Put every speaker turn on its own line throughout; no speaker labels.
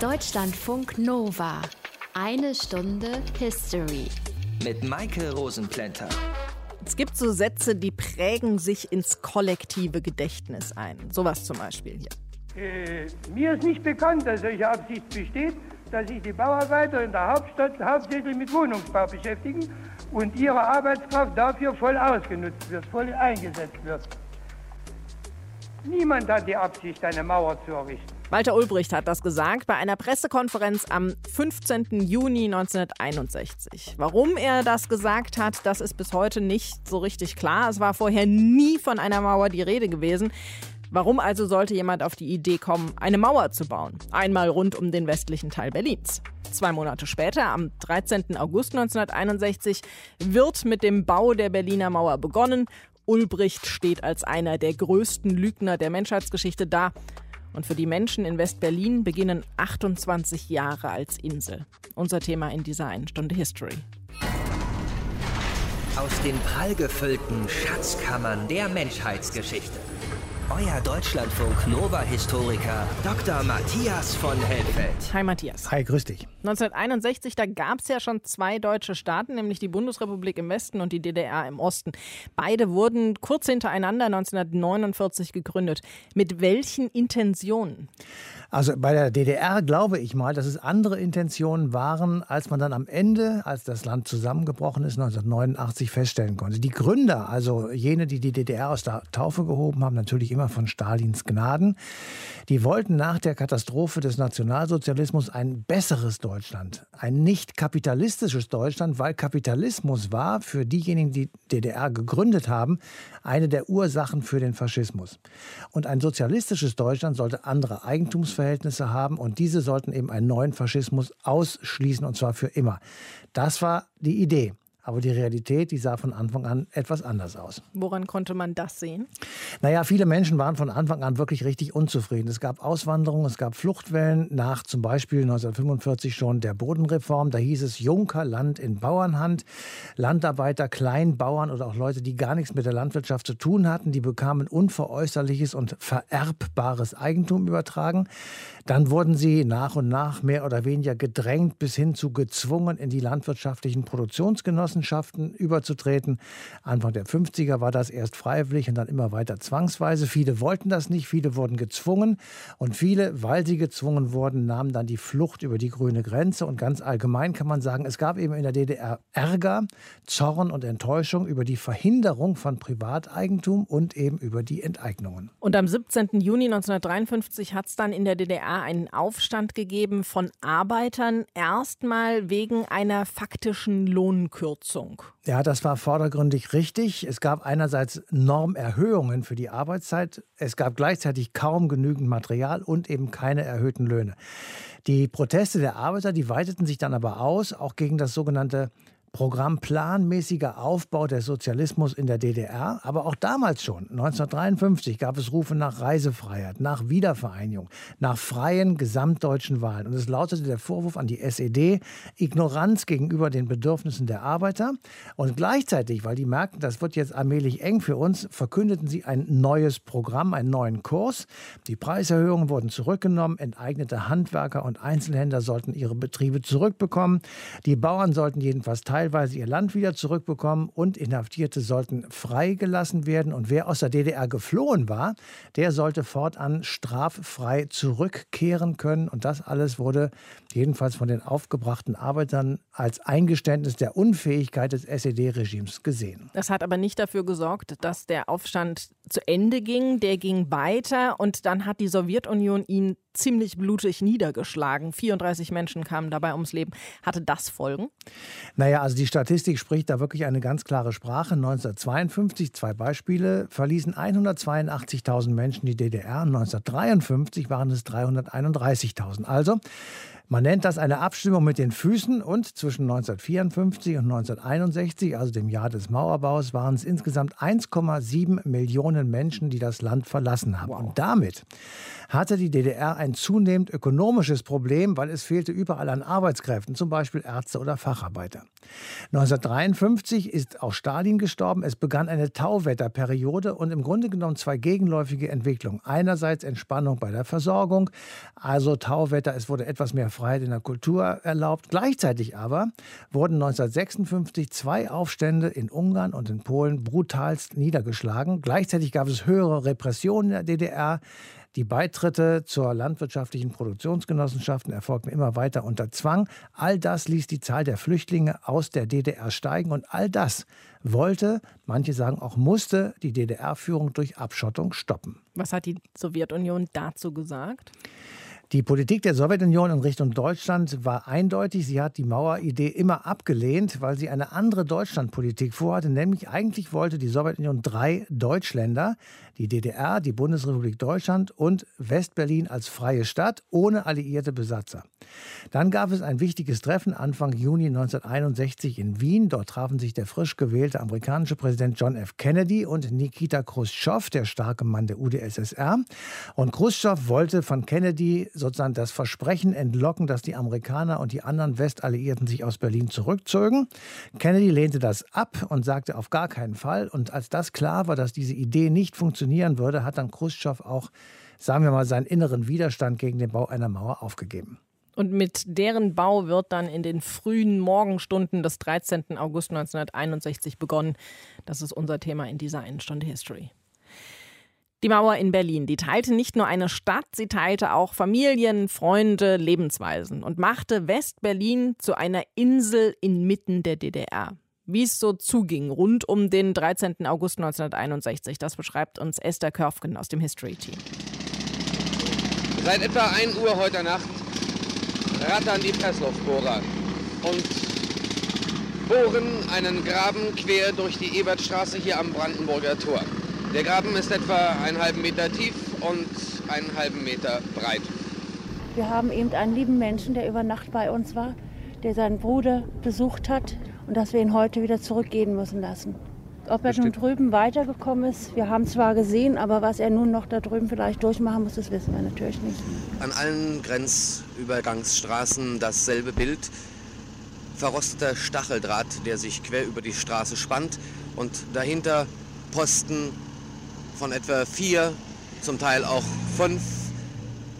Deutschlandfunk Nova. Eine Stunde History.
Mit Maike Rosenplanter.
Es gibt so Sätze, die prägen sich ins kollektive Gedächtnis ein. Sowas zum Beispiel hier.
Äh, mir ist nicht bekannt, dass solche Absicht besteht, dass sich die Bauarbeiter in der Hauptstadt hauptsächlich mit Wohnungsbau beschäftigen und ihre Arbeitskraft dafür voll ausgenutzt wird, voll eingesetzt wird. Niemand hat die Absicht, eine Mauer zu errichten.
Walter Ulbricht hat das gesagt bei einer Pressekonferenz am 15. Juni 1961. Warum er das gesagt hat, das ist bis heute nicht so richtig klar. Es war vorher nie von einer Mauer die Rede gewesen. Warum also sollte jemand auf die Idee kommen, eine Mauer zu bauen? Einmal rund um den westlichen Teil Berlins. Zwei Monate später, am 13. August 1961, wird mit dem Bau der Berliner Mauer begonnen. Ulbricht steht als einer der größten Lügner der Menschheitsgeschichte da. Und für die Menschen in West-Berlin beginnen 28 Jahre als Insel. Unser Thema in dieser einen Stunde History.
Aus den prallgefüllten Schatzkammern der Menschheitsgeschichte. Euer Deutschlandfunk Nova-Historiker Dr. Matthias von Helfeld.
Hi Matthias.
Hi, grüß dich.
1961, da gab es ja schon zwei deutsche Staaten, nämlich die Bundesrepublik im Westen und die DDR im Osten. Beide wurden kurz hintereinander 1949 gegründet. Mit welchen Intentionen?
Also bei der DDR glaube ich mal, dass es andere Intentionen waren, als man dann am Ende, als das Land zusammengebrochen ist, 1989 feststellen konnte. Die Gründer, also jene, die die DDR aus der Taufe gehoben haben, natürlich immer von Stalins Gnaden, die wollten nach der Katastrophe des Nationalsozialismus ein besseres Deutschland, ein nicht kapitalistisches Deutschland, weil Kapitalismus war für diejenigen, die DDR gegründet haben, eine der Ursachen für den Faschismus. Und ein sozialistisches Deutschland sollte andere Eigentumsverhältnisse haben und diese sollten eben einen neuen Faschismus ausschließen und zwar für immer. Das war die Idee. Aber die Realität, die sah von Anfang an etwas anders aus.
Woran konnte man das sehen?
Naja, viele Menschen waren von Anfang an wirklich richtig unzufrieden. Es gab Auswanderung, es gab Fluchtwellen nach zum Beispiel 1945 schon der Bodenreform. Da hieß es Junkerland in Bauernhand. Landarbeiter, Kleinbauern oder auch Leute, die gar nichts mit der Landwirtschaft zu tun hatten, die bekamen unveräußerliches und vererbbares Eigentum übertragen. Dann wurden sie nach und nach mehr oder weniger gedrängt bis hin zu gezwungen, in die landwirtschaftlichen Produktionsgenossenschaften überzutreten. Anfang der 50er war das erst freiwillig und dann immer weiter zwangsweise. Viele wollten das nicht, viele wurden gezwungen und viele, weil sie gezwungen wurden, nahmen dann die Flucht über die grüne Grenze. Und ganz allgemein kann man sagen, es gab eben in der DDR Ärger, Zorn und Enttäuschung über die Verhinderung von Privateigentum und eben über die Enteignungen.
Und am 17. Juni 1953 hat es dann in der DDR einen Aufstand gegeben von Arbeitern, erstmal wegen einer faktischen Lohnkürzung.
Ja, das war vordergründig richtig. Es gab einerseits Normerhöhungen für die Arbeitszeit, es gab gleichzeitig kaum genügend Material und eben keine erhöhten Löhne. Die Proteste der Arbeiter, die weiteten sich dann aber aus, auch gegen das sogenannte Programm planmäßiger Aufbau des Sozialismus in der DDR. Aber auch damals schon, 1953, gab es Rufe nach Reisefreiheit, nach Wiedervereinigung, nach freien gesamtdeutschen Wahlen. Und es lautete der Vorwurf an die SED, Ignoranz gegenüber den Bedürfnissen der Arbeiter. Und gleichzeitig, weil die merkten, das wird jetzt allmählich eng für uns, verkündeten sie ein neues Programm, einen neuen Kurs. Die Preiserhöhungen wurden zurückgenommen, enteignete Handwerker und Einzelhändler sollten ihre Betriebe zurückbekommen. Die Bauern sollten jedenfalls teilweise teilweise ihr Land wieder zurückbekommen und Inhaftierte sollten freigelassen werden. Und wer aus der DDR geflohen war, der sollte fortan straffrei zurückkehren können. Und das alles wurde jedenfalls von den aufgebrachten Arbeitern als Eingeständnis der Unfähigkeit des SED-Regimes gesehen.
Das hat aber nicht dafür gesorgt, dass der Aufstand zu Ende ging. Der ging weiter und dann hat die Sowjetunion ihn ziemlich blutig niedergeschlagen. 34 Menschen kamen dabei ums Leben. Hatte das Folgen?
Naja, also die Statistik spricht da wirklich eine ganz klare Sprache. 1952, zwei Beispiele, verließen 182.000 Menschen die DDR. 1953 waren es 331.000. Also Man nennt das eine Abstimmung mit den Füßen und zwischen 1954 und 1961, also dem Jahr des Mauerbaus, waren es insgesamt 1,7 Millionen Menschen, die das Land verlassen haben. Wow. Und damit hatte die DDR ein zunehmend ökonomisches Problem, weil es fehlte überall an Arbeitskräften, zum Beispiel Ärzte oder Facharbeiter. 1953 ist auch Stalin gestorben. Es begann eine Tauwetterperiode und im Grunde genommen zwei gegenläufige Entwicklungen. Einerseits Entspannung bei der Versorgung, also Tauwetter, es wurde etwas mehr Freiheit in der Kultur erlaubt. Gleichzeitig aber wurden 1956 zwei Aufstände in Ungarn und in Polen brutalst niedergeschlagen. Gleichzeitig gab es höhere Repressionen in der DDR. Die Beitritte zur landwirtschaftlichen Produktionsgenossenschaften erfolgten immer weiter unter Zwang. All das ließ die Zahl der Flüchtlinge aus der DDR steigen und all das wollte, manche sagen auch musste, die DDR-Führung durch Abschottung stoppen.
Was hat die Sowjetunion dazu gesagt?
Die Politik der Sowjetunion in Richtung Deutschland war eindeutig. Sie hat die Maueridee immer abgelehnt, weil sie eine andere Deutschlandpolitik vorhatte. Nämlich eigentlich wollte die Sowjetunion drei Deutschländer, die DDR, die Bundesrepublik Deutschland und Westberlin als freie Stadt ohne alliierte Besatzer. Dann gab es ein wichtiges Treffen Anfang Juni 1961 in Wien. Dort trafen sich der frisch gewählte amerikanische Präsident John F. Kennedy und Nikita Khrushchev, der starke Mann der UdSSR. Und Khrushchev wollte von Kennedy sozusagen das Versprechen entlocken, dass die Amerikaner und die anderen Westalliierten sich aus Berlin zurückzögen. Kennedy lehnte das ab und sagte auf gar keinen Fall. Und als das klar war, dass diese Idee nicht funktionieren würde, hat dann Khrushchev auch, sagen wir mal, seinen inneren Widerstand gegen den Bau einer Mauer aufgegeben.
Und mit deren Bau wird dann in den frühen Morgenstunden des 13. August 1961 begonnen. Das ist unser Thema in dieser einen Stunde History. Die Mauer in Berlin, die teilte nicht nur eine Stadt, sie teilte auch Familien, Freunde, Lebensweisen und machte West-Berlin zu einer Insel inmitten der DDR. Wie es so zuging rund um den 13. August 1961, das beschreibt uns Esther Körfgen aus dem History Team.
Seit etwa 1 Uhr heute Nacht rattern die Pressluftbohrer und bohren einen Graben quer durch die Ebertstraße hier am Brandenburger Tor. Der Graben ist etwa einen halben Meter tief und einen halben Meter breit.
Wir haben eben einen lieben Menschen, der über Nacht bei uns war, der seinen Bruder besucht hat und dass wir ihn heute wieder zurückgehen müssen lassen. Ob er nun drüben weitergekommen ist, wir haben zwar gesehen, aber was er nun noch da drüben vielleicht durchmachen muss, das wissen wir natürlich nicht.
An allen Grenzübergangsstraßen dasselbe Bild. Verrosteter Stacheldraht, der sich quer über die Straße spannt und dahinter Posten von etwa vier, zum Teil auch fünf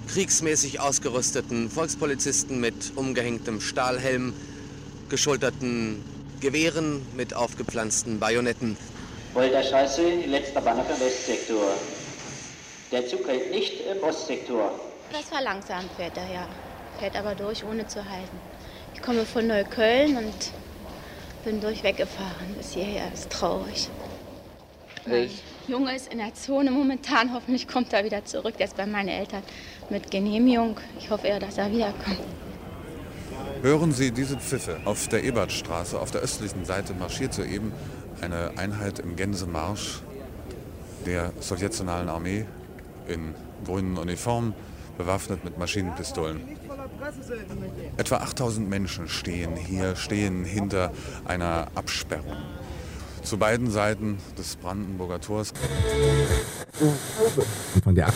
kriegsmäßig ausgerüsteten Volkspolizisten mit umgehängtem Stahlhelm, geschulterten Gewehren mit aufgepflanzten Bajonetten.
Wolter Straße, letzter Bahnhof im Westsektor. Der Zug hält nicht im Ostsektor.
Das verlangsamt fährt er, ja. Fährt aber durch, ohne zu halten. Ich komme von Neukölln und bin durchweg gefahren bis hierher. Das ist traurig. Mein Junge ist in der Zone momentan. Hoffentlich kommt er wieder zurück. Der ist bei meinen Eltern mit Genehmigung. Ich hoffe eher, dass er wiederkommt.
Hören Sie diese Pfiffe. Auf der Ebertstraße, auf der östlichen Seite, marschiert soeben eine Einheit im Gänsemarsch der sowjetionalen Armee in grünen Uniformen, bewaffnet mit Maschinenpistolen. Etwa 8000 Menschen stehen hier, stehen hinter einer Absperrung zu beiden Seiten des Brandenburger Tors.
Von der.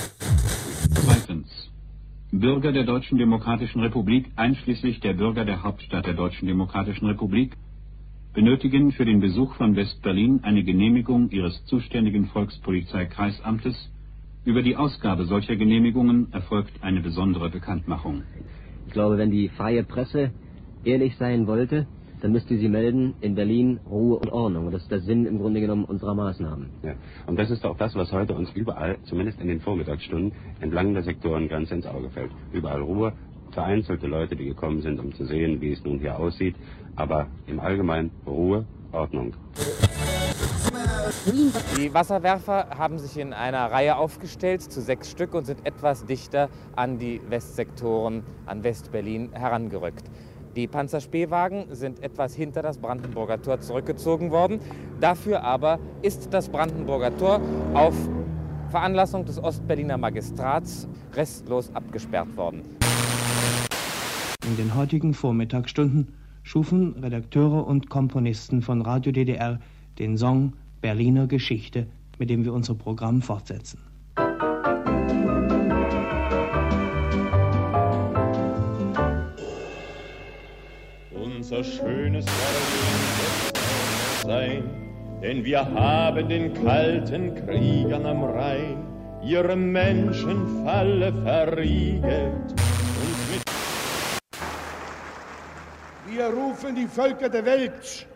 Bürger der Deutschen Demokratischen Republik, einschließlich der Bürger der Hauptstadt der Deutschen Demokratischen Republik, benötigen für den Besuch von West-Berlin eine Genehmigung ihres zuständigen Volkspolizeikreisamtes. Über die Ausgabe solcher Genehmigungen erfolgt eine besondere Bekanntmachung.
Ich glaube, wenn die freie Presse ehrlich sein wollte, dann müsste sie melden, in Berlin Ruhe und Ordnung. Und das ist der Sinn im Grunde genommen unserer Maßnahmen.
Ja. Und das ist auch das, was heute uns überall, zumindest in den Vormittagsstunden, entlang der Sektorengrenze ins Auge fällt. Überall Ruhe, vereinzelte Leute, die gekommen sind, um zu sehen, wie es nun hier aussieht, aber im Allgemeinen Ruhe, Ordnung.
Die Wasserwerfer haben sich in einer Reihe aufgestellt, zu sechs Stück, und sind etwas dichter an die Westsektoren, an Westberlin herangerückt. Die Panzerspähwagen sind etwas hinter das Brandenburger Tor zurückgezogen worden. Dafür aber ist das Brandenburger Tor auf Veranlassung des Ostberliner Magistrats restlos abgesperrt worden.
In den heutigen Vormittagsstunden schufen Redakteure und Komponisten von Radio DDR den Song Berliner Geschichte, mit dem wir unser Programm fortsetzen.
Unser schönes wird sein, denn wir haben den kalten Kriegern am Rhein ihre Menschenfalle verriegelt.
Wir rufen die Völker der Welt,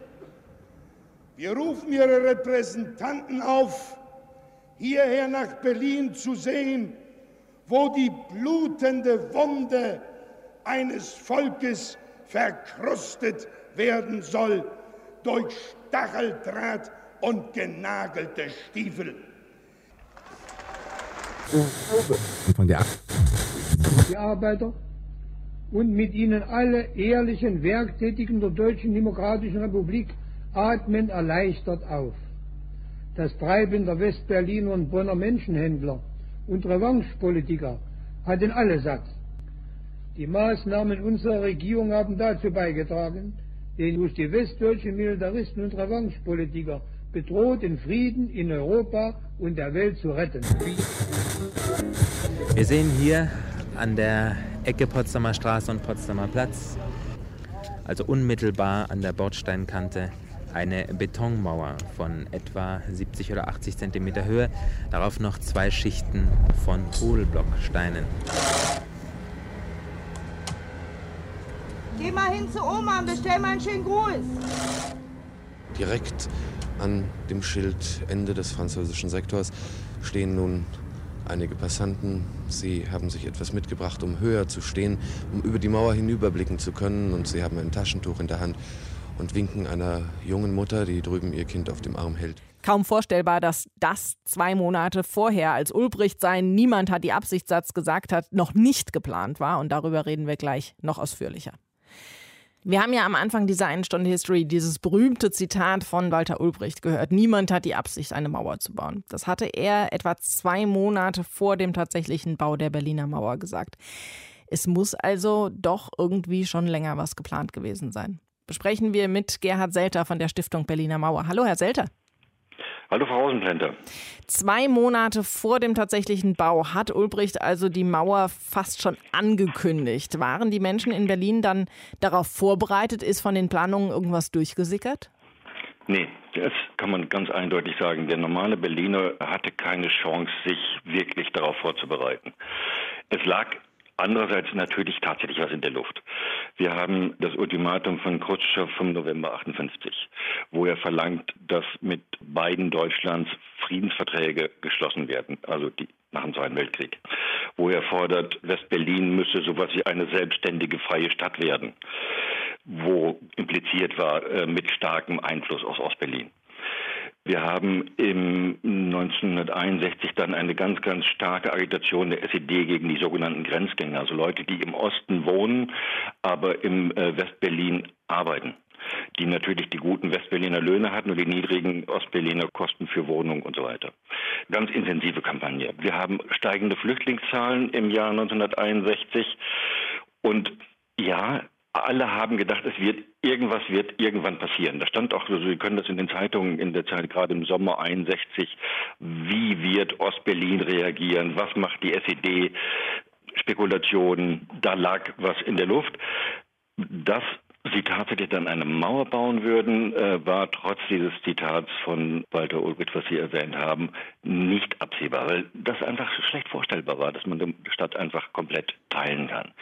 wir rufen ihre Repräsentanten auf, hierher nach Berlin zu sehen, wo die blutende Wunde eines Volkes verkrustet werden soll durch Stacheldraht und genagelte Stiefel.
Von der
die Arbeiter und mit ihnen alle ehrlichen Werktätigen der Deutschen Demokratischen Republik atmen erleichtert auf. Das Treiben der Westberliner und Bonner Menschenhändler und Revanchepolitiker hat in alle satt. Die Maßnahmen unserer Regierung haben dazu beigetragen, den durch die westdeutschen Militaristen und Revanchepolitiker bedrohten Frieden in Europa und der Welt zu retten.
Wir sehen hier an der Ecke Potsdamer Straße und Potsdamer Platz, also unmittelbar an der Bordsteinkante, eine Betonmauer von etwa 70 oder 80 Zentimeter Höhe, darauf noch zwei Schichten von Hohlblocksteinen.
Geh mal hin zu Oma und bestell mal einen schönen Gruß.
Direkt an dem Schild Ende des französischen Sektors stehen nun einige Passanten. Sie haben sich etwas mitgebracht, um höher zu stehen, um über die Mauer hinüberblicken zu können. Und sie haben ein Taschentuch in der Hand und winken einer jungen Mutter, die drüben ihr Kind auf dem Arm hält.
Kaum vorstellbar, dass das zwei Monate vorher, als Ulbricht sein Niemand hat die Absichtssatz gesagt hat, noch nicht geplant war. Und darüber reden wir gleich noch ausführlicher. Wir haben ja am Anfang dieser einen Stunde History dieses berühmte Zitat von Walter Ulbricht gehört. Niemand hat die Absicht, eine Mauer zu bauen. Das hatte er etwa zwei Monate vor dem tatsächlichen Bau der Berliner Mauer gesagt. Es muss also doch irgendwie schon länger was geplant gewesen sein. Besprechen wir mit Gerhard Selter von der Stiftung Berliner Mauer. Hallo, Herr Selter.
Hallo, Frau Rosenplenter.
Zwei Monate vor dem tatsächlichen Bau hat Ulbricht also die Mauer fast schon angekündigt. Waren die Menschen in Berlin dann darauf vorbereitet? Ist von den Planungen irgendwas durchgesickert?
Nee, das kann man ganz eindeutig sagen. Der normale Berliner hatte keine Chance, sich wirklich darauf vorzubereiten. Es lag Andererseits natürlich tatsächlich was in der Luft. Wir haben das Ultimatum von Khrushchev vom November 58, wo er verlangt, dass mit beiden Deutschlands Friedensverträge geschlossen werden, also die nach dem Zweiten Weltkrieg, wo er fordert, West-Berlin müsse sowas wie eine selbstständige freie Stadt werden, wo impliziert war äh, mit starkem Einfluss aus Ostberlin. Wir haben im 1961 dann eine ganz, ganz starke Agitation der SED gegen die sogenannten Grenzgänger, also Leute, die im Osten wohnen, aber im äh, Westberlin arbeiten die natürlich die guten Westberliner Löhne hatten und die niedrigen Ostberliner Kosten für Wohnung und so weiter. Ganz intensive Kampagne. Wir haben steigende Flüchtlingszahlen im Jahr 1961 und ja, alle haben gedacht, es wird irgendwas wird irgendwann passieren. Da stand auch, also Sie können das in den Zeitungen in der Zeit gerade im Sommer 61, wie wird Ostberlin reagieren, was macht die SED, Spekulationen, da lag was in der Luft. Das sie tatsächlich dann eine Mauer bauen würden, äh, war trotz dieses Zitats von Walter Ulbricht, was Sie erwähnt haben, nicht absehbar, weil das einfach schlecht vorstellbar war, dass man die Stadt einfach komplett teilen kann.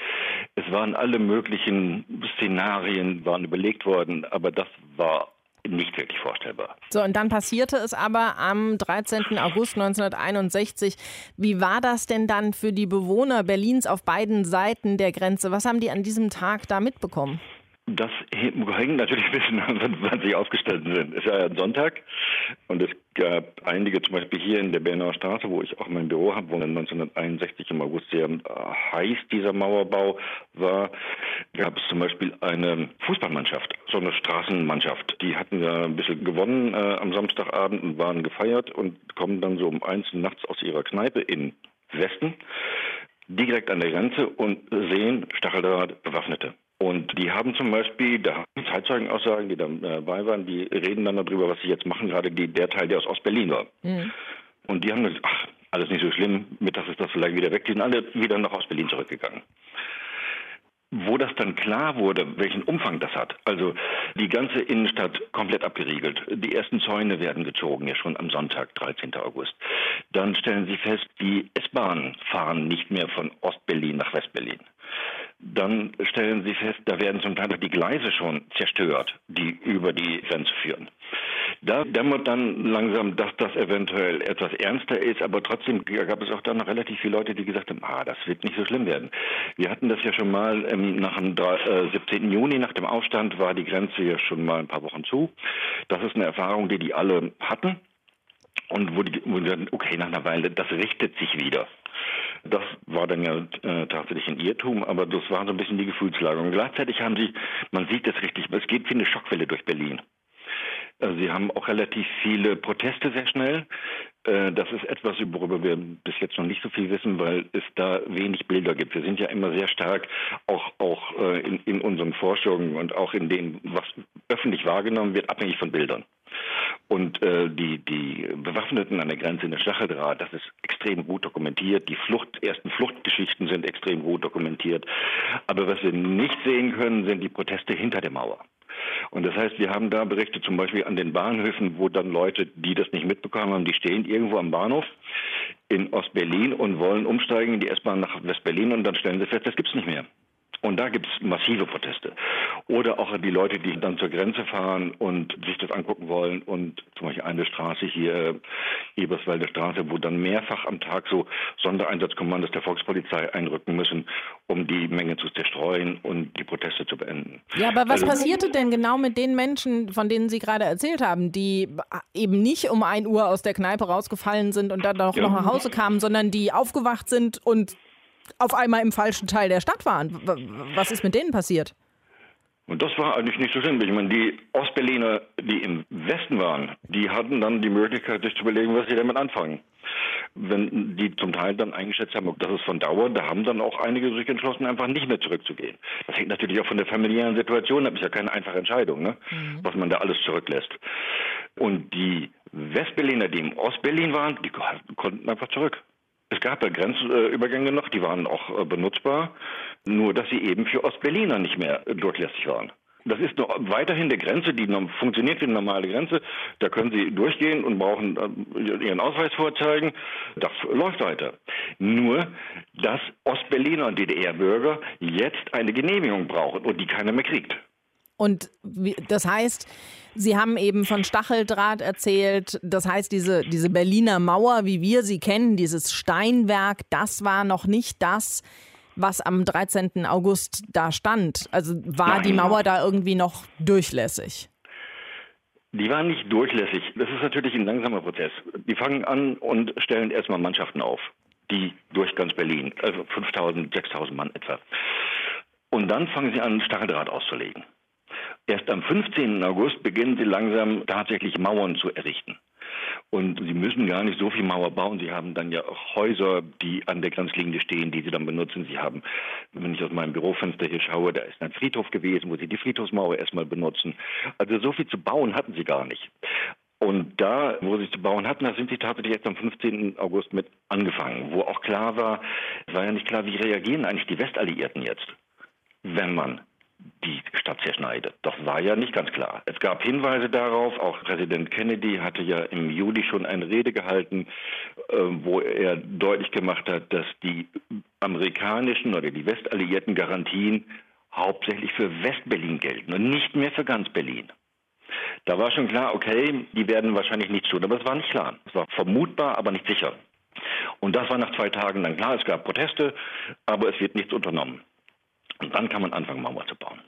Es waren alle möglichen Szenarien waren überlegt worden, aber das war nicht wirklich vorstellbar.
So, und dann passierte es aber am 13. August 1961. Wie war das denn dann für die Bewohner Berlins auf beiden Seiten der Grenze? Was haben die an diesem Tag da mitbekommen?
Das hängt natürlich ein bisschen an, wann sie aufgestellt sind. Es ist ja ein Sonntag und es gab einige, zum Beispiel hier in der Bernauer Straße, wo ich auch mein Büro habe, wo 1961 im August sehr äh, heiß dieser Mauerbau war, gab es zum Beispiel eine Fußballmannschaft, so eine Straßenmannschaft. Die hatten ja ein bisschen gewonnen äh, am Samstagabend und waren gefeiert und kommen dann so um eins nachts aus ihrer Kneipe in Westen direkt an der Grenze und sehen Stacheldraht Bewaffnete. Und die haben zum Beispiel, da haben Zeitzeugenaussagen, die dabei waren, die reden dann darüber, was sie jetzt machen, gerade die, der Teil, der aus Ostberlin war. Mhm. Und die haben gesagt, ach, alles nicht so schlimm, mittags ist das vielleicht wieder weg, die sind alle wieder nach Ostberlin zurückgegangen wo das dann klar wurde, welchen Umfang das hat. Also die ganze Innenstadt komplett abgeriegelt. Die ersten Zäune werden gezogen, ja schon am Sonntag, 13. August. Dann stellen sie fest, die S-Bahnen fahren nicht mehr von Ostberlin nach Westberlin dann stellen Sie fest, da werden zum Teil die Gleise schon zerstört, die über die Grenze führen. Da dämmert dann langsam, dass das eventuell etwas ernster ist, aber trotzdem gab es auch dann noch relativ viele Leute, die gesagt haben, ah, das wird nicht so schlimm werden. Wir hatten das ja schon mal ähm, nach dem äh, 17. Juni, nach dem Aufstand, war die Grenze ja schon mal ein paar Wochen zu. Das ist eine Erfahrung, die die alle hatten. Und wo die, wo die sagen, okay, nach einer Weile, das richtet sich wieder. Das war dann ja äh, tatsächlich ein Irrtum, aber das war so ein bisschen die Gefühlslage. Und gleichzeitig haben sie, man sieht das richtig, es geht wie eine Schockwelle durch Berlin. Also sie haben auch relativ viele Proteste sehr schnell. Äh, das ist etwas, worüber wir bis jetzt noch nicht so viel wissen, weil es da wenig Bilder gibt. Wir sind ja immer sehr stark auch, auch äh, in, in unseren Forschungen und auch in dem, was öffentlich wahrgenommen wird, abhängig von Bildern. Und äh, die, die Bewaffneten an der Grenze in der Stacheldraht, das ist extrem gut dokumentiert. Die Flucht, ersten Fluchtgeschichten sind extrem gut dokumentiert. Aber was wir nicht sehen können, sind die Proteste hinter der Mauer. Und das heißt, wir haben da Berichte zum Beispiel an den Bahnhöfen, wo dann Leute, die das nicht mitbekommen haben, die stehen irgendwo am Bahnhof in Ostberlin und wollen umsteigen in die S-Bahn nach Westberlin und dann stellen sie fest, das gibt's nicht mehr. Und da gibt es massive Proteste. Oder auch die Leute, die dann zur Grenze fahren und sich das angucken wollen. Und zum Beispiel eine Straße hier, Eberswalder Straße, wo dann mehrfach am Tag so Sondereinsatzkommandos der Volkspolizei einrücken müssen, um die Menge zu zerstreuen und die Proteste zu beenden.
Ja, aber was also, passierte denn genau mit den Menschen, von denen Sie gerade erzählt haben, die eben nicht um 1 Uhr aus der Kneipe rausgefallen sind und dann auch ja. noch nach Hause kamen, sondern die aufgewacht sind und auf einmal im falschen Teil der Stadt waren. Was ist mit denen passiert?
Und das war eigentlich nicht so schlimm. Ich meine, die Ostberliner, die im Westen waren, die hatten dann die Möglichkeit, sich zu überlegen, was sie damit anfangen. Wenn die zum Teil dann eingeschätzt haben, das ist von Dauer, da haben dann auch einige sich entschlossen, einfach nicht mehr zurückzugehen. Das hängt natürlich auch von der familiären Situation ab. Ist ja keine einfache Entscheidung, ne? Mhm. was man da alles zurücklässt. Und die Westberliner, die im Ostberlin waren, die konnten einfach zurück. Es gab ja Grenzübergänge noch, die waren auch äh, benutzbar, nur dass sie eben für Ostberliner nicht mehr durchlässig waren. Das ist noch weiterhin der Grenze, die funktioniert wie eine normale Grenze. Da können Sie durchgehen und brauchen äh, Ihren Ausweis vorzeigen. Das läuft weiter. Nur, dass Ostberliner und DDR-Bürger jetzt eine Genehmigung brauchen und die keiner mehr kriegt.
Und das heißt, Sie haben eben von Stacheldraht erzählt. Das heißt, diese, diese Berliner Mauer, wie wir sie kennen, dieses Steinwerk, das war noch nicht das, was am 13. August da stand. Also war Nein. die Mauer da irgendwie noch durchlässig?
Die waren nicht durchlässig. Das ist natürlich ein langsamer Prozess. Die fangen an und stellen erstmal Mannschaften auf, die durch ganz Berlin, also 5000, 6000 Mann etwa. Und dann fangen sie an, Stacheldraht auszulegen. Erst am 15. August beginnen sie langsam tatsächlich Mauern zu errichten. Und sie müssen gar nicht so viel Mauer bauen. Sie haben dann ja auch Häuser, die an der Grenzlinie stehen, die sie dann benutzen. Sie haben, wenn ich aus meinem Bürofenster hier schaue, da ist ein Friedhof gewesen, wo sie die Friedhofsmauer erstmal benutzen. Also so viel zu bauen hatten sie gar nicht. Und da, wo sie zu bauen hatten, da sind sie tatsächlich jetzt am 15. August mit angefangen, wo auch klar war, es war ja nicht klar, wie reagieren eigentlich die Westalliierten jetzt, wenn man die Stadt zerschneidet. Das war ja nicht ganz klar. Es gab Hinweise darauf, auch Präsident Kennedy hatte ja im Juli schon eine Rede gehalten, äh, wo er deutlich gemacht hat, dass die amerikanischen oder die westalliierten Garantien hauptsächlich für Westberlin gelten und nicht mehr für ganz Berlin. Da war schon klar, okay, die werden wahrscheinlich nichts tun, aber es war nicht klar. Es war vermutbar, aber nicht sicher. Und das war nach zwei Tagen dann klar. Es gab Proteste, aber es wird nichts unternommen. Und dann kann man anfangen, Mauer zu bauen.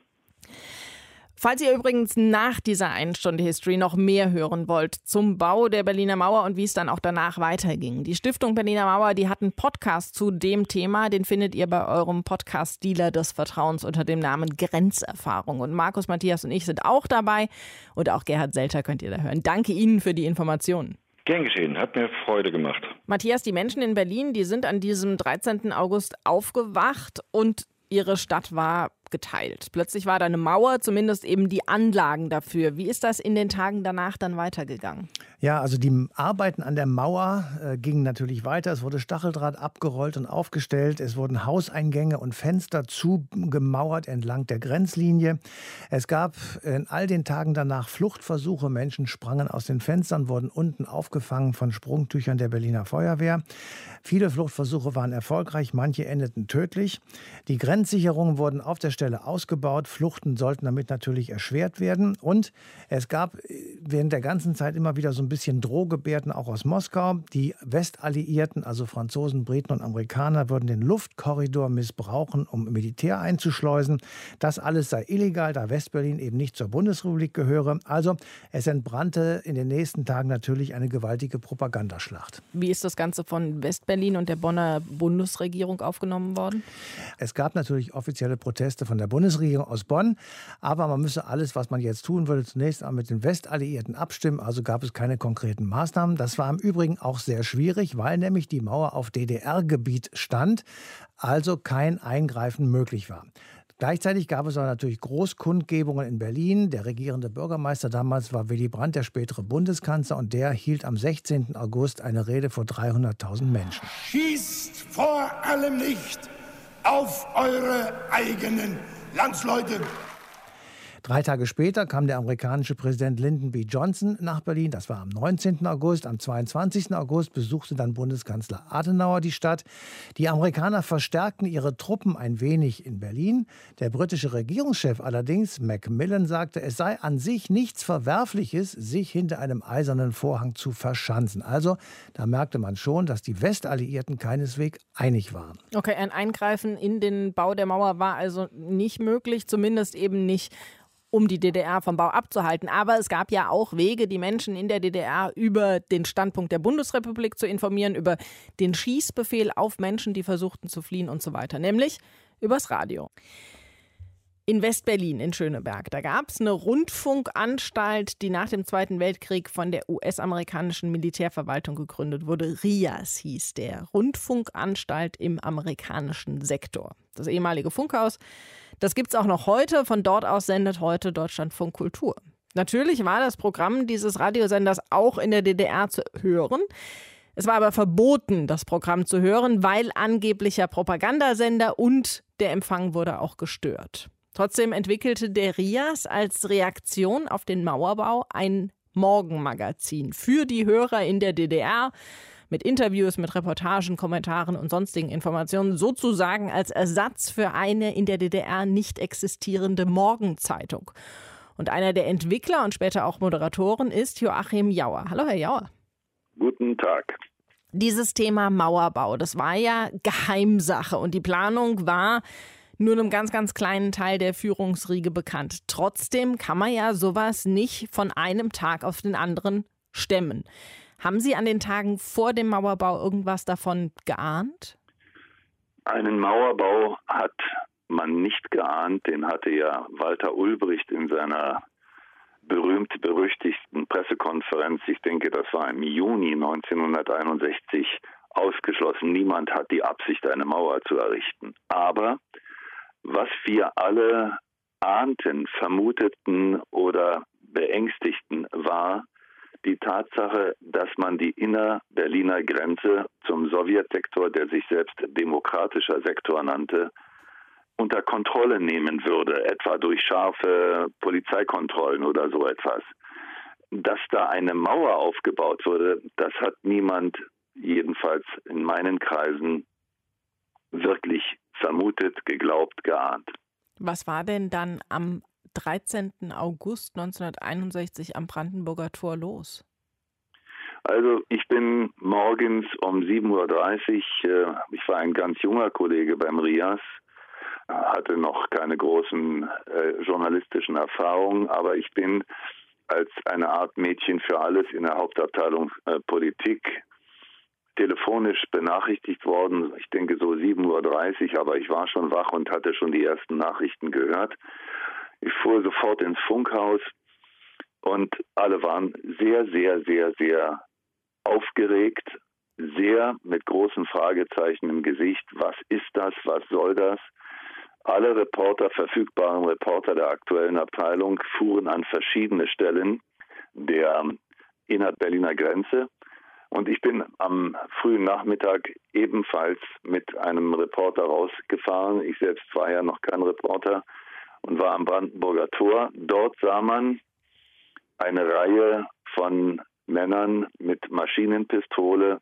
Falls ihr übrigens nach dieser einen Stunde History noch mehr hören wollt zum Bau der Berliner Mauer und wie es dann auch danach weiterging. Die Stiftung Berliner Mauer, die hat einen Podcast zu dem Thema. Den findet ihr bei eurem Podcast-Dealer des Vertrauens unter dem Namen Grenzerfahrung. Und Markus, Matthias und ich sind auch dabei. Und auch Gerhard Selter könnt ihr da hören. Danke Ihnen für die Informationen.
Gern geschehen, hat mir Freude gemacht.
Matthias, die Menschen in Berlin, die sind an diesem 13. August aufgewacht und ihre Stadt war geteilt. Plötzlich war da eine Mauer, zumindest eben die Anlagen dafür. Wie ist das in den Tagen danach dann weitergegangen?
Ja, also die Arbeiten an der Mauer äh, gingen natürlich weiter. Es wurde Stacheldraht abgerollt und aufgestellt. Es wurden Hauseingänge und Fenster zugemauert entlang der Grenzlinie. Es gab in all den Tagen danach Fluchtversuche. Menschen sprangen aus den Fenstern, wurden unten aufgefangen von Sprungtüchern der Berliner Feuerwehr. Viele Fluchtversuche waren erfolgreich, manche endeten tödlich. Die Grenzsicherungen wurden auf der Stelle ausgebaut. Fluchten sollten damit natürlich erschwert werden. Und es gab äh, während der ganzen Zeit immer wieder so ein bisschen Drohgebärden auch aus Moskau. Die Westalliierten, also Franzosen, Briten und Amerikaner, würden den Luftkorridor missbrauchen, um Militär einzuschleusen. Das alles sei illegal, da Westberlin eben nicht zur Bundesrepublik gehöre. Also es entbrannte in den nächsten Tagen natürlich eine gewaltige Propagandaschlacht.
Wie ist das Ganze von Westberlin und der Bonner Bundesregierung aufgenommen worden?
Es gab natürlich offizielle Proteste von der Bundesregierung aus Bonn. Aber man müsse alles, was man jetzt tun würde, zunächst einmal mit den Westalliierten abstimmen. Also gab es keine konkreten Maßnahmen. Das war im Übrigen auch sehr schwierig, weil nämlich die Mauer auf DDR-Gebiet stand, also kein Eingreifen möglich war. Gleichzeitig gab es aber natürlich Großkundgebungen in Berlin. Der regierende Bürgermeister damals war Willy Brandt, der spätere Bundeskanzler, und der hielt am 16. August eine Rede vor 300.000 Menschen.
Schießt vor allem nicht auf eure eigenen Landsleute.
Drei Tage später kam der amerikanische Präsident Lyndon B. Johnson nach Berlin. Das war am 19. August. Am 22. August besuchte dann Bundeskanzler Adenauer die Stadt. Die Amerikaner verstärkten ihre Truppen ein wenig in Berlin. Der britische Regierungschef allerdings, Macmillan, sagte, es sei an sich nichts Verwerfliches, sich hinter einem eisernen Vorhang zu verschanzen. Also, da merkte man schon, dass die Westalliierten keineswegs einig waren.
Okay, ein Eingreifen in den Bau der Mauer war also nicht möglich, zumindest eben nicht um die DDR vom Bau abzuhalten. Aber es gab ja auch Wege, die Menschen in der DDR über den Standpunkt der Bundesrepublik zu informieren, über den Schießbefehl auf Menschen, die versuchten zu fliehen und so weiter, nämlich übers Radio. In Westberlin in Schöneberg, da gab es eine Rundfunkanstalt, die nach dem Zweiten Weltkrieg von der US-amerikanischen Militärverwaltung gegründet wurde. RIAS hieß der Rundfunkanstalt im amerikanischen Sektor. Das ehemalige Funkhaus das gibt es auch noch heute. Von dort aus sendet heute Deutschlandfunk Kultur. Natürlich war das Programm dieses Radiosenders auch in der DDR zu hören. Es war aber verboten, das Programm zu hören, weil angeblicher Propagandasender und der Empfang wurde auch gestört. Trotzdem entwickelte der RIAS als Reaktion auf den Mauerbau ein Morgenmagazin für die Hörer in der DDR mit Interviews, mit Reportagen, Kommentaren und sonstigen Informationen sozusagen als Ersatz für eine in der DDR nicht existierende Morgenzeitung. Und einer der Entwickler und später auch Moderatoren ist Joachim Jauer. Hallo, Herr Jauer.
Guten Tag.
Dieses Thema Mauerbau, das war ja Geheimsache und die Planung war nur einem ganz, ganz kleinen Teil der Führungsriege bekannt. Trotzdem kann man ja sowas nicht von einem Tag auf den anderen stemmen. Haben Sie an den Tagen vor dem Mauerbau irgendwas davon geahnt?
Einen Mauerbau hat man nicht geahnt. Den hatte ja Walter Ulbricht in seiner berühmt-berüchtigten Pressekonferenz, ich denke, das war im Juni 1961, ausgeschlossen. Niemand hat die Absicht, eine Mauer zu errichten. Aber was wir alle ahnten, vermuteten oder beängstigten, war, die Tatsache, dass man die inner-Berliner Grenze zum Sowjetsektor, der sich selbst demokratischer Sektor nannte, unter Kontrolle nehmen würde, etwa durch scharfe Polizeikontrollen oder so etwas. Dass da eine Mauer aufgebaut wurde, das hat niemand, jedenfalls in meinen Kreisen, wirklich vermutet, geglaubt, geahnt.
Was war denn dann am 13. August 1961 am Brandenburger Tor los?
Also ich bin morgens um 7.30 Uhr, äh, ich war ein ganz junger Kollege beim RIAS, hatte noch keine großen äh, journalistischen Erfahrungen, aber ich bin als eine Art Mädchen für alles in der Hauptabteilung äh, Politik telefonisch benachrichtigt worden. Ich denke so 7.30 Uhr, aber ich war schon wach und hatte schon die ersten Nachrichten gehört. Ich fuhr sofort ins Funkhaus und alle waren sehr, sehr, sehr, sehr aufgeregt, sehr mit großen Fragezeichen im Gesicht. Was ist das? Was soll das? Alle Reporter, verfügbaren Reporter der aktuellen Abteilung fuhren an verschiedene Stellen der Innerberliner Grenze. Und ich bin am frühen Nachmittag ebenfalls mit einem Reporter rausgefahren. Ich selbst war ja noch kein Reporter und war am Brandenburger Tor. Dort sah man eine Reihe von Männern mit Maschinenpistole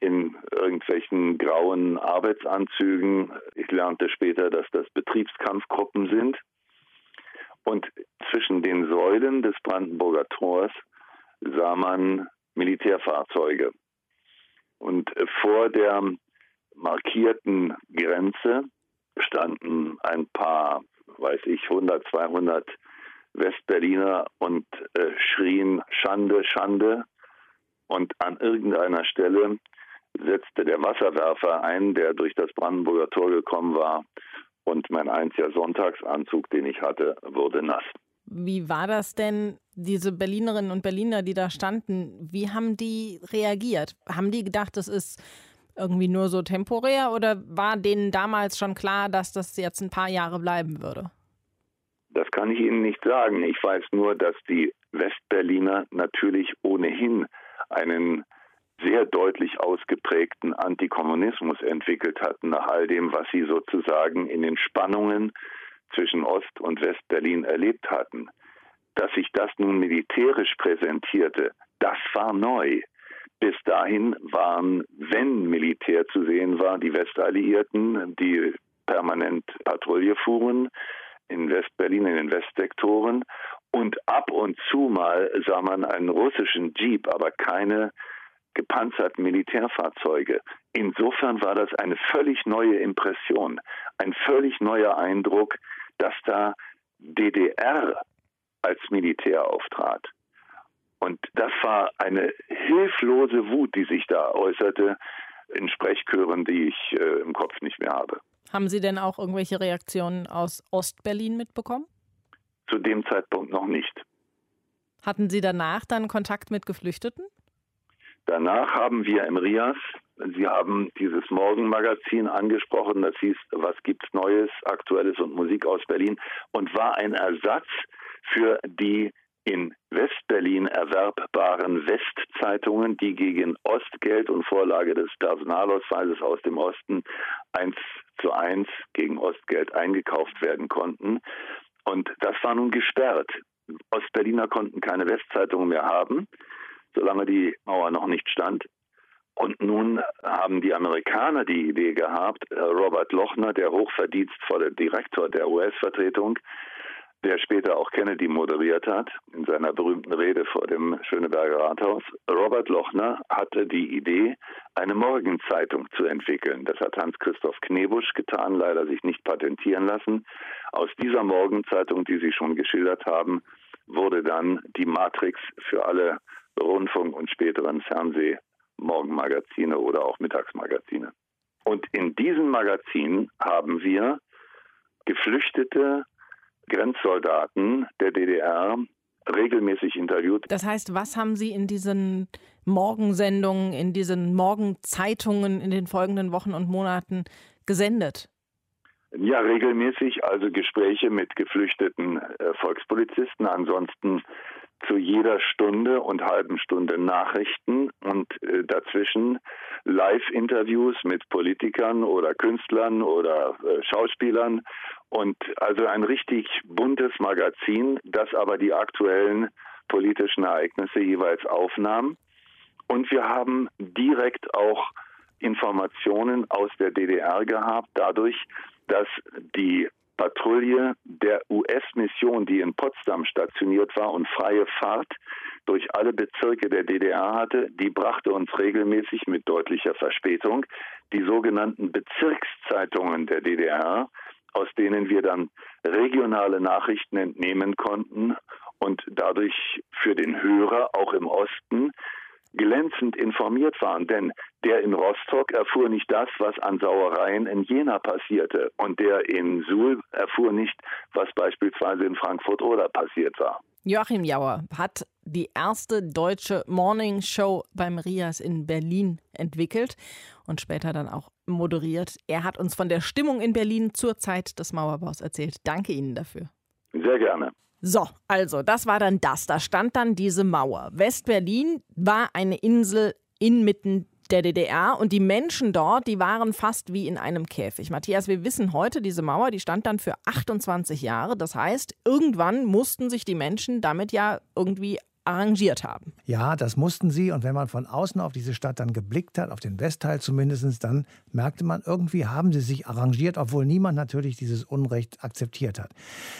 in irgendwelchen grauen Arbeitsanzügen. Ich lernte später, dass das Betriebskampfgruppen sind. Und zwischen den Säulen des Brandenburger Tors sah man Militärfahrzeuge. Und vor der markierten Grenze standen ein paar, weiß ich, 100, 200 Westberliner und äh, schrien Schande, Schande. Und an irgendeiner Stelle setzte der Wasserwerfer ein, der durch das Brandenburger Tor gekommen war. Und mein einziger Sonntagsanzug, den ich hatte, wurde nass.
Wie war das denn, diese Berlinerinnen und Berliner, die da standen, wie haben die reagiert? Haben die gedacht, das ist irgendwie nur so temporär oder war denen damals schon klar, dass das jetzt ein paar Jahre bleiben würde?
Das kann ich Ihnen nicht sagen. Ich weiß nur, dass die Westberliner natürlich ohnehin einen sehr deutlich ausgeprägten Antikommunismus entwickelt hatten, nach all dem, was sie sozusagen in den Spannungen zwischen Ost- und Westberlin erlebt hatten. Dass sich das nun militärisch präsentierte, das war neu. Bis dahin waren, wenn Militär zu sehen war, die Westalliierten, die permanent Patrouille fuhren, in Westberlin, in den Westsektoren. Und ab und zu mal sah man einen russischen Jeep, aber keine gepanzerten Militärfahrzeuge. Insofern war das eine völlig neue Impression, ein völlig neuer Eindruck, dass da DDR als Militär auftrat. Und das war eine hilflose Wut, die sich da äußerte in Sprechchören, die ich äh, im Kopf nicht mehr habe.
Haben Sie denn auch irgendwelche Reaktionen aus Ostberlin mitbekommen?
Zu dem Zeitpunkt noch nicht.
Hatten Sie danach dann Kontakt mit Geflüchteten?
Danach haben wir im RIAS, Sie haben dieses Morgenmagazin angesprochen, das hieß Was gibt's Neues, Aktuelles und Musik aus Berlin und war ein Ersatz für die in Westberlin erwerbbaren Westzeitungen, die gegen Ostgeld und Vorlage des Personalausweises aus dem Osten eins zu eins gegen Ostgeld eingekauft werden konnten. Und das war nun gesperrt. Ostberliner konnten keine Westzeitungen mehr haben, solange die Mauer noch nicht stand. Und nun haben die Amerikaner die Idee gehabt, Robert Lochner, der hochverdienstvolle Direktor der US-Vertretung, der später auch Kennedy moderiert hat, in seiner berühmten Rede vor dem Schöneberger Rathaus. Robert Lochner hatte die Idee, eine Morgenzeitung zu entwickeln. Das hat Hans-Christoph Knebusch getan, leider sich nicht patentieren lassen. Aus dieser Morgenzeitung, die Sie schon geschildert haben, wurde dann die Matrix für alle Rundfunk- und späteren Fernsehmorgenmagazine oder auch Mittagsmagazine. Und in diesen Magazinen haben wir Geflüchtete Grenzsoldaten der DDR regelmäßig interviewt.
Das heißt, was haben Sie in diesen Morgensendungen, in diesen Morgenzeitungen in den folgenden Wochen und Monaten gesendet?
Ja, regelmäßig, also Gespräche mit geflüchteten äh, Volkspolizisten, ansonsten zu jeder Stunde und halben Stunde Nachrichten und äh, dazwischen Live-Interviews mit Politikern oder Künstlern oder äh, Schauspielern und also ein richtig buntes Magazin, das aber die aktuellen politischen Ereignisse jeweils aufnahm. Und wir haben direkt auch Informationen aus der DDR gehabt, dadurch, dass die Patrouille der US-Mission, die in Potsdam stationiert war und freie Fahrt durch alle Bezirke der DDR hatte, die brachte uns regelmäßig mit deutlicher Verspätung die sogenannten Bezirkszeitungen der DDR, aus denen wir dann regionale Nachrichten entnehmen konnten und dadurch für den Hörer auch im Osten glänzend informiert waren. Denn der in Rostock erfuhr nicht das, was an Sauereien in Jena passierte. Und der in Suhl erfuhr nicht, was beispielsweise in Frankfurt oder passiert war.
Joachim Jauer hat die erste deutsche Morning Show beim Rias in Berlin entwickelt und später dann auch moderiert. Er hat uns von der Stimmung in Berlin zur Zeit des Mauerbaus erzählt. Danke Ihnen dafür.
Sehr gerne.
So, also, das war dann das. Da stand dann diese Mauer. West-Berlin war eine Insel inmitten der DDR und die Menschen dort, die waren fast wie in einem Käfig. Matthias, wir wissen heute, diese Mauer, die stand dann für 28 Jahre. Das heißt, irgendwann mussten sich die Menschen damit ja irgendwie arrangiert haben.
Ja, das mussten sie. Und wenn man von außen auf diese Stadt dann geblickt hat, auf den Westteil zumindest, dann merkte man, irgendwie haben sie sich arrangiert, obwohl niemand natürlich dieses Unrecht akzeptiert hat.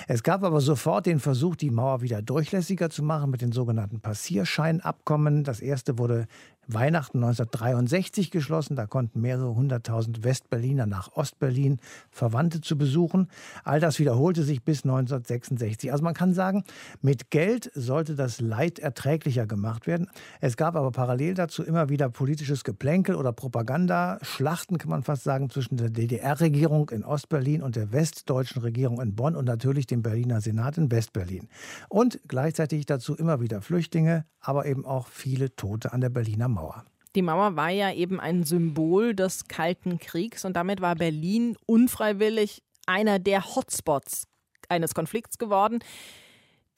Es gab aber sofort den Versuch, die Mauer wieder durchlässiger zu machen mit den sogenannten Passierscheinabkommen. Das erste wurde Weihnachten 1963 geschlossen. Da konnten mehrere hunderttausend Westberliner nach Ostberlin Verwandte zu besuchen. All das wiederholte sich bis 1966. Also man kann sagen, mit Geld sollte das Leid erträglicher gemacht werden. Es gab aber parallel dazu immer wieder politisches Geplänkel oder Propaganda, Schlachten kann man fast sagen, zwischen der DDR-Regierung in Ostberlin und der westdeutschen Regierung in Bonn und natürlich dem Berliner Senat in Westberlin. Und gleichzeitig dazu immer wieder Flüchtlinge, aber eben auch viele Tote an der Berliner Mauer.
Die Mauer war ja eben ein Symbol des Kalten Kriegs und damit war Berlin unfreiwillig einer der Hotspots eines Konflikts geworden,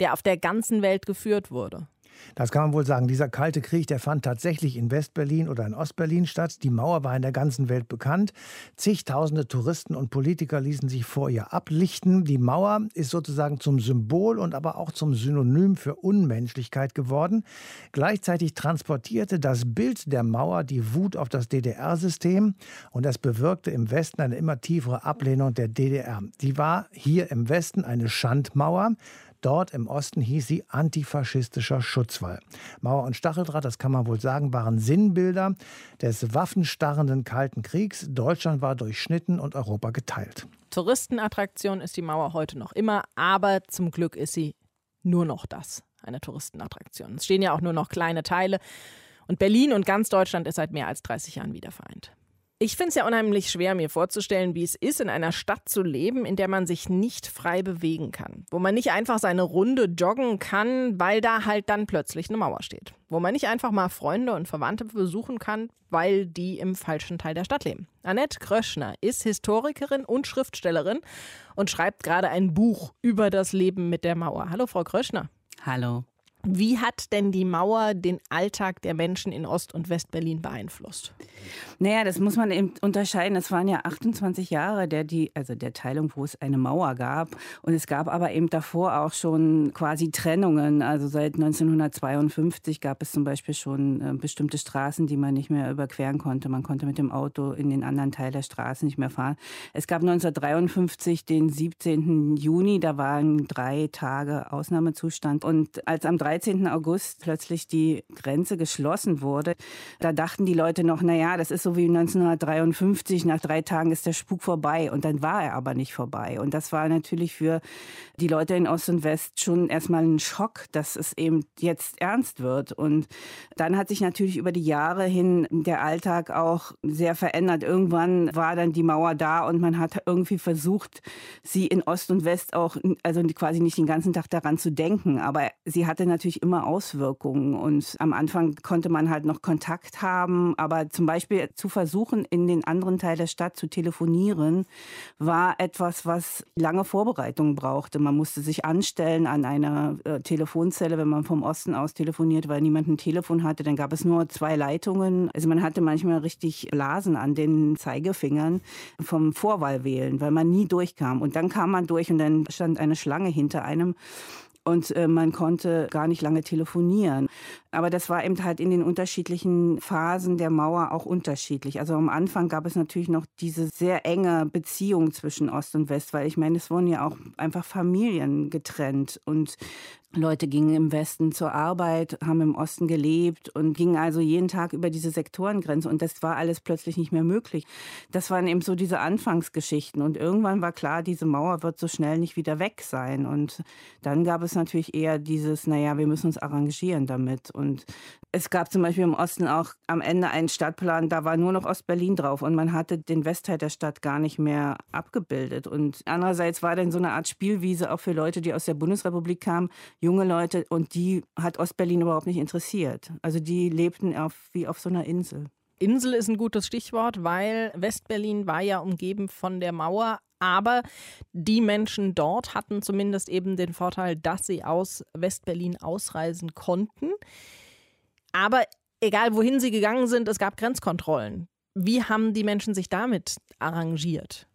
der auf der ganzen Welt geführt wurde.
Das kann man wohl sagen. Dieser Kalte Krieg, der fand tatsächlich in Westberlin oder in Ostberlin statt. Die Mauer war in der ganzen Welt bekannt. Zigtausende Touristen und Politiker ließen sich vor ihr ablichten. Die Mauer ist sozusagen zum Symbol und aber auch zum Synonym für Unmenschlichkeit geworden. Gleichzeitig transportierte das Bild der Mauer die Wut auf das DDR-System und das bewirkte im Westen eine immer tiefere Ablehnung der DDR. Die war hier im Westen eine Schandmauer. Dort im Osten hieß sie antifaschistischer Schutzwall. Mauer und Stacheldraht, das kann man wohl sagen, waren Sinnbilder des waffenstarrenden Kalten Kriegs. Deutschland war durchschnitten und Europa geteilt.
Touristenattraktion ist die Mauer heute noch immer, aber zum Glück ist sie nur noch das, eine Touristenattraktion. Es stehen ja auch nur noch kleine Teile. Und Berlin und ganz Deutschland ist seit mehr als 30 Jahren wieder vereint. Ich finde es ja unheimlich schwer, mir vorzustellen, wie es ist, in einer Stadt zu leben, in der man sich nicht frei bewegen kann. Wo man nicht einfach seine Runde joggen kann, weil da halt dann plötzlich eine Mauer steht. Wo man nicht einfach mal Freunde und Verwandte besuchen kann, weil die im falschen Teil der Stadt leben. Annette Kröschner ist Historikerin und Schriftstellerin und schreibt gerade ein Buch über das Leben mit der Mauer. Hallo, Frau Kröschner.
Hallo.
Wie hat denn die Mauer den Alltag der Menschen in Ost- und Westberlin beeinflusst?
Naja, das muss man eben unterscheiden. Das waren ja 28 Jahre der, die, also der Teilung, wo es eine Mauer gab. Und es gab aber eben davor auch schon quasi Trennungen. Also seit 1952 gab es zum Beispiel schon äh, bestimmte Straßen, die man nicht mehr überqueren konnte. Man konnte mit dem Auto in den anderen Teil der Straße nicht mehr fahren. Es gab 1953 den 17. Juni, da waren drei Tage Ausnahmezustand. Und als am 13. August plötzlich die Grenze geschlossen wurde, da dachten die Leute noch, naja, das ist so wie 1953, nach drei Tagen ist der Spuk vorbei. Und dann war er aber nicht vorbei. Und das war natürlich für die Leute in Ost und West schon erstmal ein Schock, dass es eben jetzt ernst wird. Und dann hat sich natürlich über die Jahre hin der Alltag auch sehr verändert. Irgendwann war dann die Mauer da und man hat irgendwie versucht, sie in Ost und West auch, also quasi nicht den ganzen Tag daran zu denken. Aber sie hatte natürlich natürlich immer Auswirkungen. Und am Anfang konnte man halt noch Kontakt haben, aber zum Beispiel zu versuchen, in den anderen Teil der Stadt zu telefonieren, war etwas, was lange Vorbereitungen brauchte. Man musste sich anstellen an einer äh, Telefonzelle, wenn man vom Osten aus telefoniert, weil niemand ein Telefon hatte. Dann gab es nur zwei Leitungen. Also man hatte manchmal richtig Blasen an den Zeigefingern vom Vorwahlwählen, weil man nie durchkam. Und dann kam man durch und dann stand eine Schlange hinter einem und äh, man konnte gar nicht lange telefonieren. Aber das war eben halt in den unterschiedlichen Phasen der Mauer auch unterschiedlich. Also am Anfang gab es natürlich noch diese sehr enge Beziehung zwischen Ost und West, weil ich meine, es wurden ja auch einfach Familien getrennt und Leute gingen im Westen zur Arbeit, haben im Osten gelebt und gingen also jeden Tag über diese Sektorengrenze und das war alles plötzlich nicht mehr möglich. Das waren eben so diese Anfangsgeschichten und irgendwann war klar, diese Mauer wird so schnell nicht wieder weg sein und dann gab es natürlich eher dieses, naja, wir müssen uns arrangieren damit und es gab zum Beispiel im Osten auch am Ende einen Stadtplan, da war nur noch Ostberlin drauf und man hatte den Westteil der Stadt gar nicht mehr abgebildet und andererseits war dann so eine Art Spielwiese auch für Leute, die aus der Bundesrepublik kamen, junge Leute und die hat Ostberlin überhaupt nicht interessiert. Also die lebten auf, wie auf so einer Insel.
Insel ist ein gutes Stichwort, weil Westberlin war ja umgeben von der Mauer. Aber die Menschen dort hatten zumindest eben den Vorteil, dass sie aus Westberlin ausreisen konnten. Aber egal wohin sie gegangen sind, es gab Grenzkontrollen. Wie haben die Menschen sich damit arrangiert?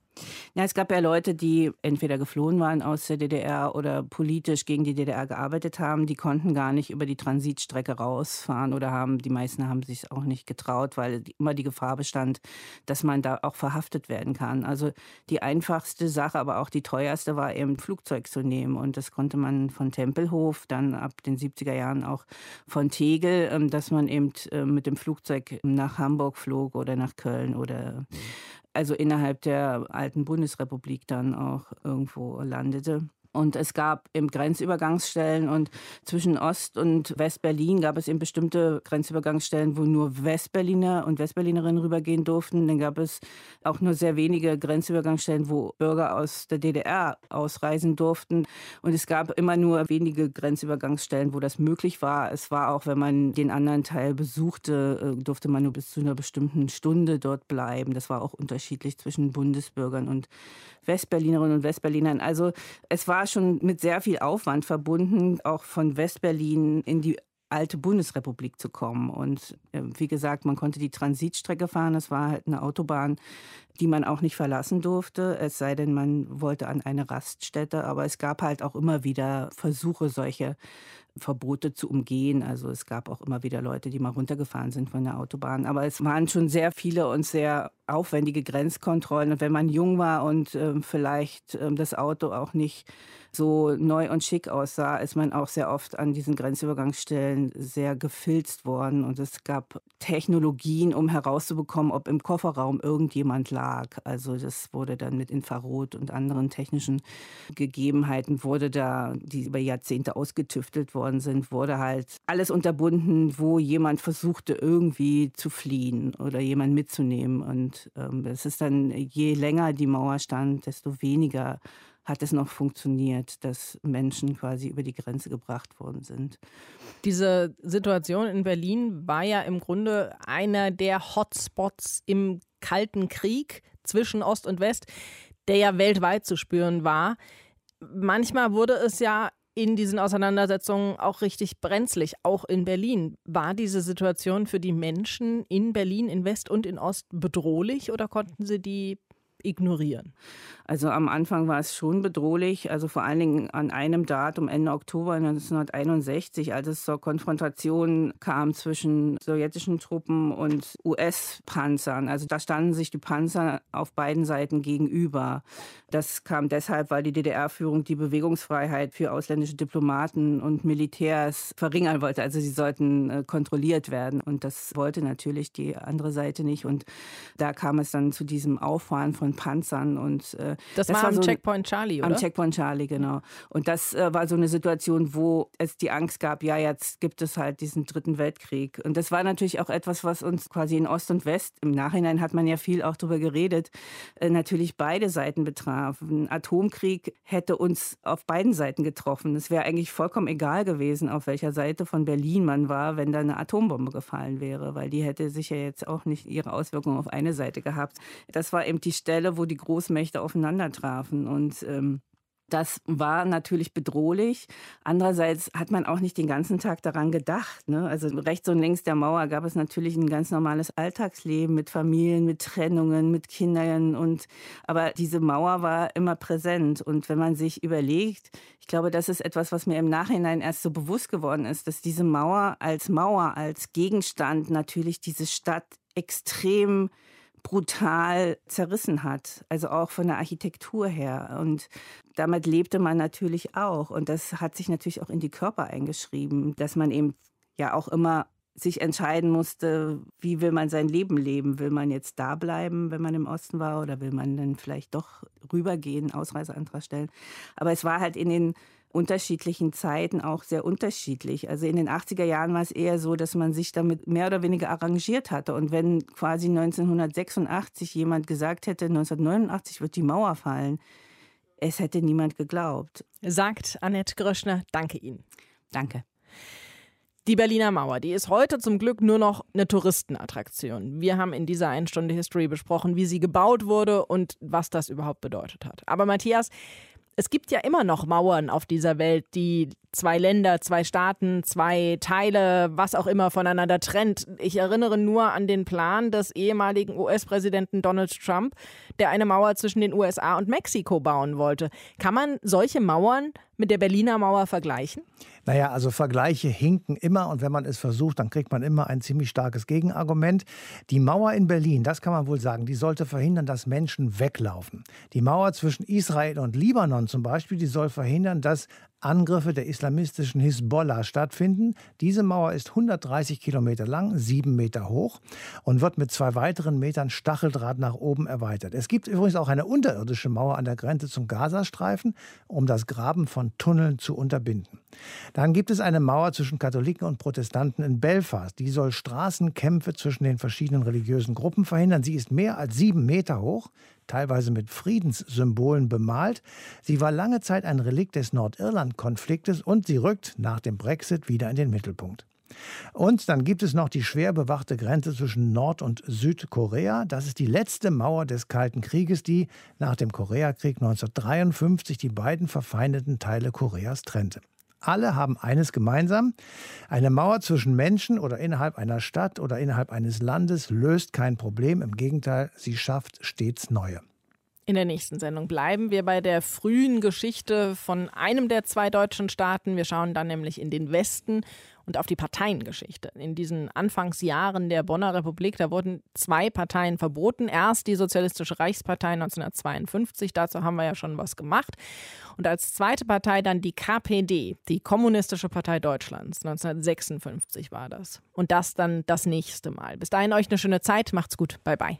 Ja, es gab ja Leute, die entweder geflohen waren aus der DDR oder politisch gegen die DDR gearbeitet haben. Die konnten gar nicht über die Transitstrecke rausfahren oder haben, die meisten haben sich auch nicht getraut, weil immer die Gefahr bestand, dass man da auch verhaftet werden kann. Also die einfachste Sache, aber auch die teuerste war eben Flugzeug zu nehmen. Und das konnte man von Tempelhof, dann ab den 70er Jahren auch von Tegel, ähm, dass man eben äh, mit dem Flugzeug nach Hamburg flog oder nach Köln oder also innerhalb der alten Bundesrepublik dann auch irgendwo landete. Und es gab eben Grenzübergangsstellen und zwischen Ost- und Westberlin gab es eben bestimmte Grenzübergangsstellen, wo nur Westberliner und Westberlinerinnen rübergehen durften. Dann gab es auch nur sehr wenige Grenzübergangsstellen, wo Bürger aus der DDR ausreisen durften. Und es gab immer nur wenige Grenzübergangsstellen, wo das möglich war. Es war auch, wenn man den anderen Teil besuchte, äh, durfte man nur bis zu einer bestimmten Stunde dort bleiben. Das war auch unterschiedlich zwischen Bundesbürgern und Westberlinerinnen und Westberlinern. Also es war schon mit sehr viel Aufwand verbunden, auch von Westberlin in die alte Bundesrepublik zu kommen. Und äh, wie gesagt, man konnte die Transitstrecke fahren. Das war halt eine Autobahn, die man auch nicht verlassen durfte, es sei denn, man wollte an eine Raststätte. Aber es gab halt auch immer wieder Versuche, solche Verbote zu umgehen. Also es gab auch immer wieder Leute, die mal runtergefahren sind von der Autobahn. Aber es waren schon sehr viele und sehr aufwendige Grenzkontrollen. Und wenn man jung war und äh, vielleicht äh, das Auto auch nicht so neu und schick aussah, ist man auch sehr oft an diesen Grenzübergangsstellen sehr gefilzt worden. Und es gab Technologien, um herauszubekommen, ob im Kofferraum irgendjemand lag. Also das wurde dann mit Infrarot und anderen technischen Gegebenheiten, wurde da, die über Jahrzehnte ausgetüftelt worden sind, wurde halt alles unterbunden, wo jemand versuchte, irgendwie zu fliehen oder jemand mitzunehmen. Und ähm, es ist dann, je länger die Mauer stand, desto weniger hat es noch funktioniert, dass Menschen quasi über die Grenze gebracht worden sind.
Diese Situation in Berlin war ja im Grunde einer der Hotspots im Kalten Krieg zwischen Ost und West, der ja weltweit zu spüren war. Manchmal wurde es ja in diesen Auseinandersetzungen auch richtig brenzlig, auch in Berlin. War diese Situation für die Menschen in Berlin, in West und in Ost bedrohlich oder konnten sie die ignorieren?
Also am Anfang war es schon bedrohlich, also vor allen Dingen an einem Datum, Ende Oktober 1961, als es zur Konfrontation kam zwischen sowjetischen Truppen und US-Panzern. Also da standen sich die Panzer auf beiden Seiten gegenüber. Das kam deshalb, weil die DDR-Führung die Bewegungsfreiheit für ausländische Diplomaten und Militärs verringern wollte. Also sie sollten äh, kontrolliert werden. Und das wollte natürlich die andere Seite nicht. Und da kam es dann zu diesem Auffahren von Panzern und äh,
das, das war am so Checkpoint Charlie, oder?
Am Checkpoint Charlie, genau. Und das äh, war so eine Situation, wo es die Angst gab, ja, jetzt gibt es halt diesen dritten Weltkrieg. Und das war natürlich auch etwas, was uns quasi in Ost und West, im Nachhinein hat man ja viel auch darüber geredet, äh, natürlich beide Seiten betraf. Ein Atomkrieg hätte uns auf beiden Seiten getroffen. Es wäre eigentlich vollkommen egal gewesen, auf welcher Seite von Berlin man war, wenn da eine Atombombe gefallen wäre, weil die hätte sicher jetzt auch nicht ihre Auswirkungen auf eine Seite gehabt. Das war eben die Stelle, wo die Großmächte aufeinander trafen. Und ähm, das war natürlich bedrohlich. Andererseits hat man auch nicht den ganzen Tag daran gedacht. Ne? Also rechts und links der Mauer gab es natürlich ein ganz normales Alltagsleben mit Familien, mit Trennungen, mit Kindern. Und aber diese Mauer war immer präsent. Und wenn man sich überlegt, ich glaube, das ist etwas, was mir im Nachhinein erst so bewusst geworden ist, dass diese Mauer als Mauer, als Gegenstand natürlich diese Stadt extrem brutal zerrissen hat, also auch von der Architektur her. Und damit lebte man natürlich auch. Und das hat sich natürlich auch in die Körper eingeschrieben, dass man eben ja auch immer sich entscheiden musste, wie will man sein Leben leben? Will man jetzt da bleiben, wenn man im Osten war, oder will man dann vielleicht doch rübergehen, Ausreiseantrag stellen? Aber es war halt in den unterschiedlichen Zeiten auch sehr unterschiedlich. Also in den 80er Jahren war es eher so, dass man sich damit mehr oder weniger arrangiert hatte. Und wenn quasi 1986 jemand gesagt hätte, 1989 wird die Mauer fallen, es hätte niemand geglaubt.
Sagt Annette Gröschner. Danke Ihnen.
Danke.
Die Berliner Mauer, die ist heute zum Glück nur noch eine Touristenattraktion. Wir haben in dieser einen Stunde History besprochen, wie sie gebaut wurde und was das überhaupt bedeutet hat. Aber Matthias, es gibt ja immer noch Mauern auf dieser Welt, die zwei Länder, zwei Staaten, zwei Teile, was auch immer voneinander trennt. Ich erinnere nur an den Plan des ehemaligen US-Präsidenten Donald Trump, der eine Mauer zwischen den USA und Mexiko bauen wollte. Kann man solche Mauern mit der Berliner Mauer vergleichen?
Naja, also Vergleiche hinken immer und wenn man es versucht, dann kriegt man immer ein ziemlich starkes Gegenargument. Die Mauer in Berlin, das kann man wohl sagen, die sollte verhindern, dass Menschen weglaufen. Die Mauer zwischen Israel und Libanon zum Beispiel, die soll verhindern, dass Angriffe der islamistischen Hisbollah stattfinden. Diese Mauer ist 130 Kilometer lang, sieben Meter hoch und wird mit zwei weiteren Metern Stacheldraht nach oben erweitert. Es gibt übrigens auch eine unterirdische Mauer an der Grenze zum Gazastreifen, um das Graben von Tunneln zu unterbinden. Dann gibt es eine Mauer zwischen Katholiken und Protestanten in Belfast. Die soll Straßenkämpfe zwischen den verschiedenen religiösen Gruppen verhindern. Sie ist mehr als sieben Meter hoch teilweise mit Friedenssymbolen bemalt. Sie war lange Zeit ein Relikt des Nordirland-Konfliktes und sie rückt nach dem Brexit wieder in den Mittelpunkt. Und dann gibt es noch die schwer bewachte Grenze zwischen Nord- und Südkorea. Das ist die letzte Mauer des Kalten Krieges, die nach dem Koreakrieg 1953 die beiden verfeindeten Teile Koreas trennte. Alle haben eines gemeinsam. Eine Mauer zwischen Menschen oder innerhalb einer Stadt oder innerhalb eines Landes löst kein Problem. Im Gegenteil, sie schafft stets neue.
In der nächsten Sendung bleiben wir bei der frühen Geschichte von einem der zwei deutschen Staaten. Wir schauen dann nämlich in den Westen und auf die Parteiengeschichte. In diesen Anfangsjahren der Bonner Republik, da wurden zwei Parteien verboten. Erst die Sozialistische Reichspartei 1952, dazu haben wir ja schon was gemacht. Und als zweite Partei dann die KPD, die Kommunistische Partei Deutschlands. 1956 war das. Und das dann das nächste Mal. Bis dahin euch eine schöne Zeit. Macht's gut. Bye bye.